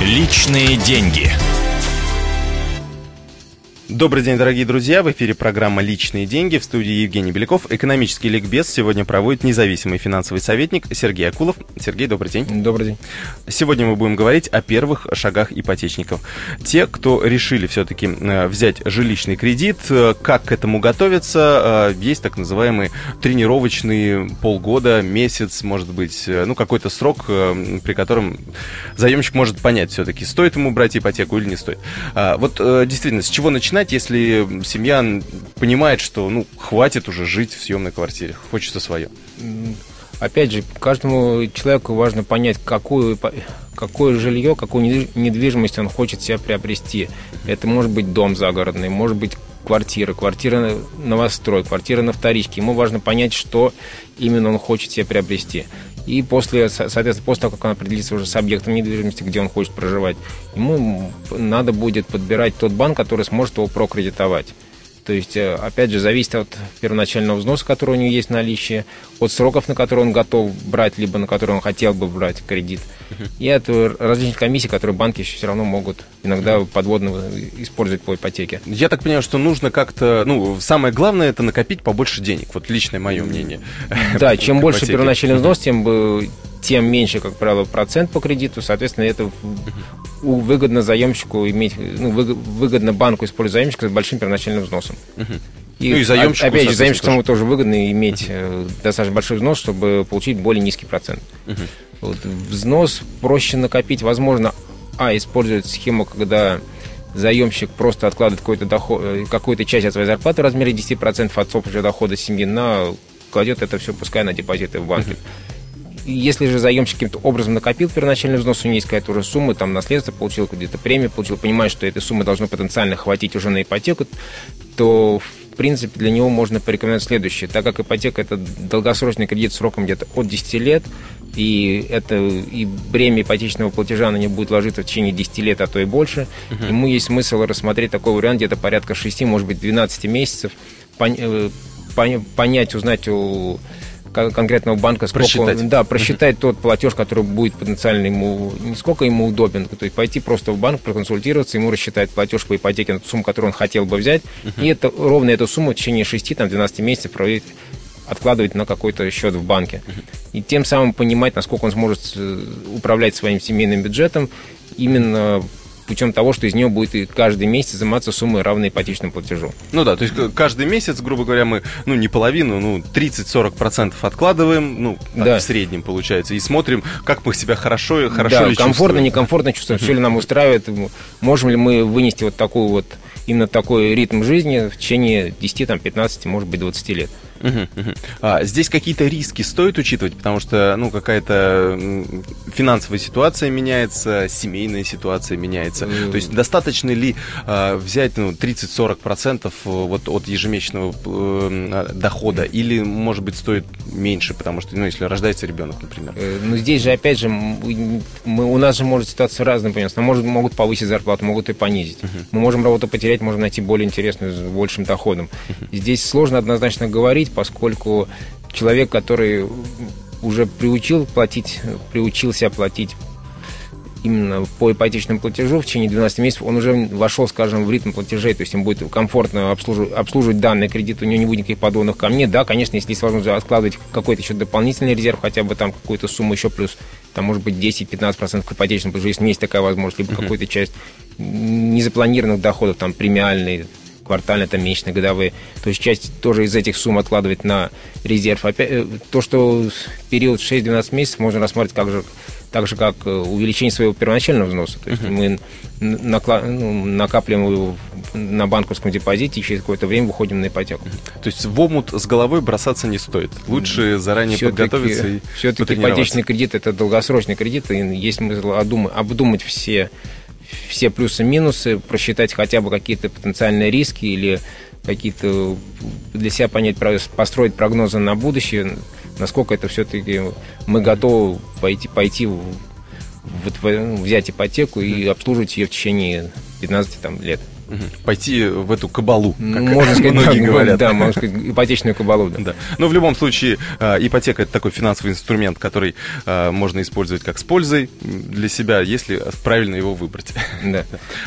Личные деньги. Добрый день, дорогие друзья. В эфире программа «Личные деньги». В студии Евгений Беляков. Экономический ликбез сегодня проводит независимый финансовый советник Сергей Акулов. Сергей, добрый день. Добрый день. Сегодня мы будем говорить о первых шагах ипотечников. Те, кто решили все-таки э, взять жилищный кредит, э, как к этому готовиться, э, есть так называемый тренировочный полгода, месяц, может быть, ну, какой-то срок, при котором заемщик может понять все-таки, стоит ему брать ипотеку или не стоит. Вот действительно, с чего начинать? Начинать, если семья понимает, что ну хватит уже жить в съемной квартире, хочется свое? Опять же, каждому человеку важно понять, какую, какое жилье, какую недвижимость он хочет себе приобрести. Это может быть дом загородный, может быть квартира, квартира новострой, квартира на вторичке. Ему важно понять, что именно он хочет себе приобрести. И после, соответственно, после того, как он определится уже с объектом недвижимости, где он хочет проживать, ему надо будет подбирать тот банк, который сможет его прокредитовать. То есть, э, опять же, зависит от первоначального взноса, который у него есть в наличии, от сроков, на которые он готов брать, либо на которые он хотел бы брать кредит, и от различных комиссий, которые банки еще все равно могут иногда подводно использовать по ипотеке. Я так понимаю, что нужно как-то, ну, самое главное, это накопить побольше денег, вот личное мое мнение. Да, чем больше первоначальный взнос, тем бы тем меньше, как правило, процент по кредиту. Соответственно, это выгодно заемщику иметь, ну, выгодно банку использовать заемщика с большим первоначальным взносом. И, ну, и заемщику, опять же, заемщику самому тоже выгодно иметь uh достаточно большой взнос, чтобы получить более низкий процент. uh Вот, взнос проще накопить, возможно, а, использовать схему, когда заемщик просто откладывает какой-то доход, э, какую-то часть от своей зарплаты в размере 10% от собственного дохода семьи на кладет это все, пускай на депозиты в банке. uh если же заемщик каким-то образом накопил первоначальный взнос, у него есть какая-то уже сумма, там наследство получил, где-то премию получил, понимает, что этой суммы должно потенциально хватить уже на ипотеку, то в принципе для него можно порекомендовать следующее. Так как ипотека это долгосрочный кредит сроком где-то от 10 лет, и это и бремя ипотечного платежа на него будет ложиться в течение 10 лет, а то и больше, uh-huh. ему есть смысл рассмотреть такой вариант где-то порядка 6, может быть, 12 месяцев, э, понять, узнать у конкретного банка, сколько просчитать. Он, да, просчитать тот платеж, который будет потенциально ему, не сколько ему удобен, то есть пойти просто в банк, проконсультироваться, ему рассчитать платеж по ипотеке на ту сумму, которую он хотел бы взять, uh-huh. и это ровно эту сумму в течение 6-12 месяцев проводить откладывать на какой-то счет в банке. И тем самым понимать, насколько он сможет э, управлять своим семейным бюджетом именно путем того, что из него будет каждый месяц заниматься суммой, равной ипотечному платежу. Ну да, то есть каждый месяц, грубо говоря, мы, ну, не половину, ну, 30-40% откладываем, ну, да. в среднем получается, и смотрим, как мы себя хорошо, хорошо да, ли комфортно, чувствуем. некомфортно чувствуем, все ли нам устраивает, можем ли мы вынести вот такую вот, именно такой ритм жизни в течение 10, там, 15, может быть, 20 лет. Угу, угу. А, здесь какие-то риски стоит учитывать, потому что, ну, какая-то финансовая ситуация меняется, семейная ситуация меняется. Mm. То есть достаточно ли а, взять, ну, 30-40% э, вот от ежемесячного э, дохода, или, может быть, стоит меньше, потому что, ну, если рождается ребенок, например. Э, ну, здесь же, опять же, мы, у нас же может ситуация разная, понимаете, нам может, могут повысить зарплату, могут и понизить. Uh-huh. Мы можем работу потерять, можем найти более интересную, с большим доходом. Uh-huh. Здесь сложно однозначно говорить, платить, поскольку человек, который уже приучил платить, приучился платить именно по ипотечному платежу в течение 12 месяцев, он уже вошел, скажем, в ритм платежей, то есть ему будет комфортно обслуживать, обслуживать данный кредит, у него не будет никаких подводных камней. Да, конечно, если есть возможность откладывать какой-то еще дополнительный резерв, хотя бы там какую-то сумму еще плюс, там может быть 10-15% к ипотечному платежу, если есть такая возможность, либо uh-huh. какую-то часть незапланированных доходов, там премиальные, квартальные, там, месячные, годовые. То есть часть тоже из этих сумм откладывать на резерв. Опять, э, то, что период 6-12 месяцев можно рассматривать как же, так же, как э, увеличение своего первоначального взноса. То есть uh-huh. мы накла- ну, накапливаем его на банковском депозите и через какое-то время выходим на ипотеку. То есть в омут с головой бросаться не стоит. Лучше заранее все подготовиться и Все-таки ипотечный кредит – это долгосрочный кредит, и есть смысл обдумать все все плюсы-минусы, просчитать хотя бы какие-то потенциальные риски или какие-то для себя понять, построить прогнозы на будущее, насколько это все-таки мы готовы пойти, пойти в, в, взять ипотеку и обслуживать ее в течение 15 там, лет. Пойти в эту кабалу, как можно сказать, многие да, говорят. Да, можно сказать, ипотечную кабалу. Да. Да. Но в любом случае ипотека это такой финансовый инструмент, который можно использовать как с пользой для себя, если правильно его выбрать. Да.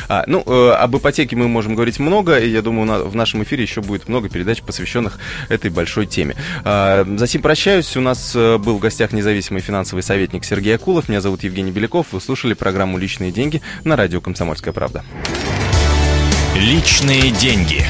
А, ну, об ипотеке мы можем говорить много, и я думаю, в нашем эфире еще будет много передач, посвященных этой большой теме. Затем прощаюсь. У нас был в гостях независимый финансовый советник Сергей Акулов. Меня зовут Евгений Беляков. Вы слушали программу «Личные деньги» на радио «Комсомольская правда». Личные деньги.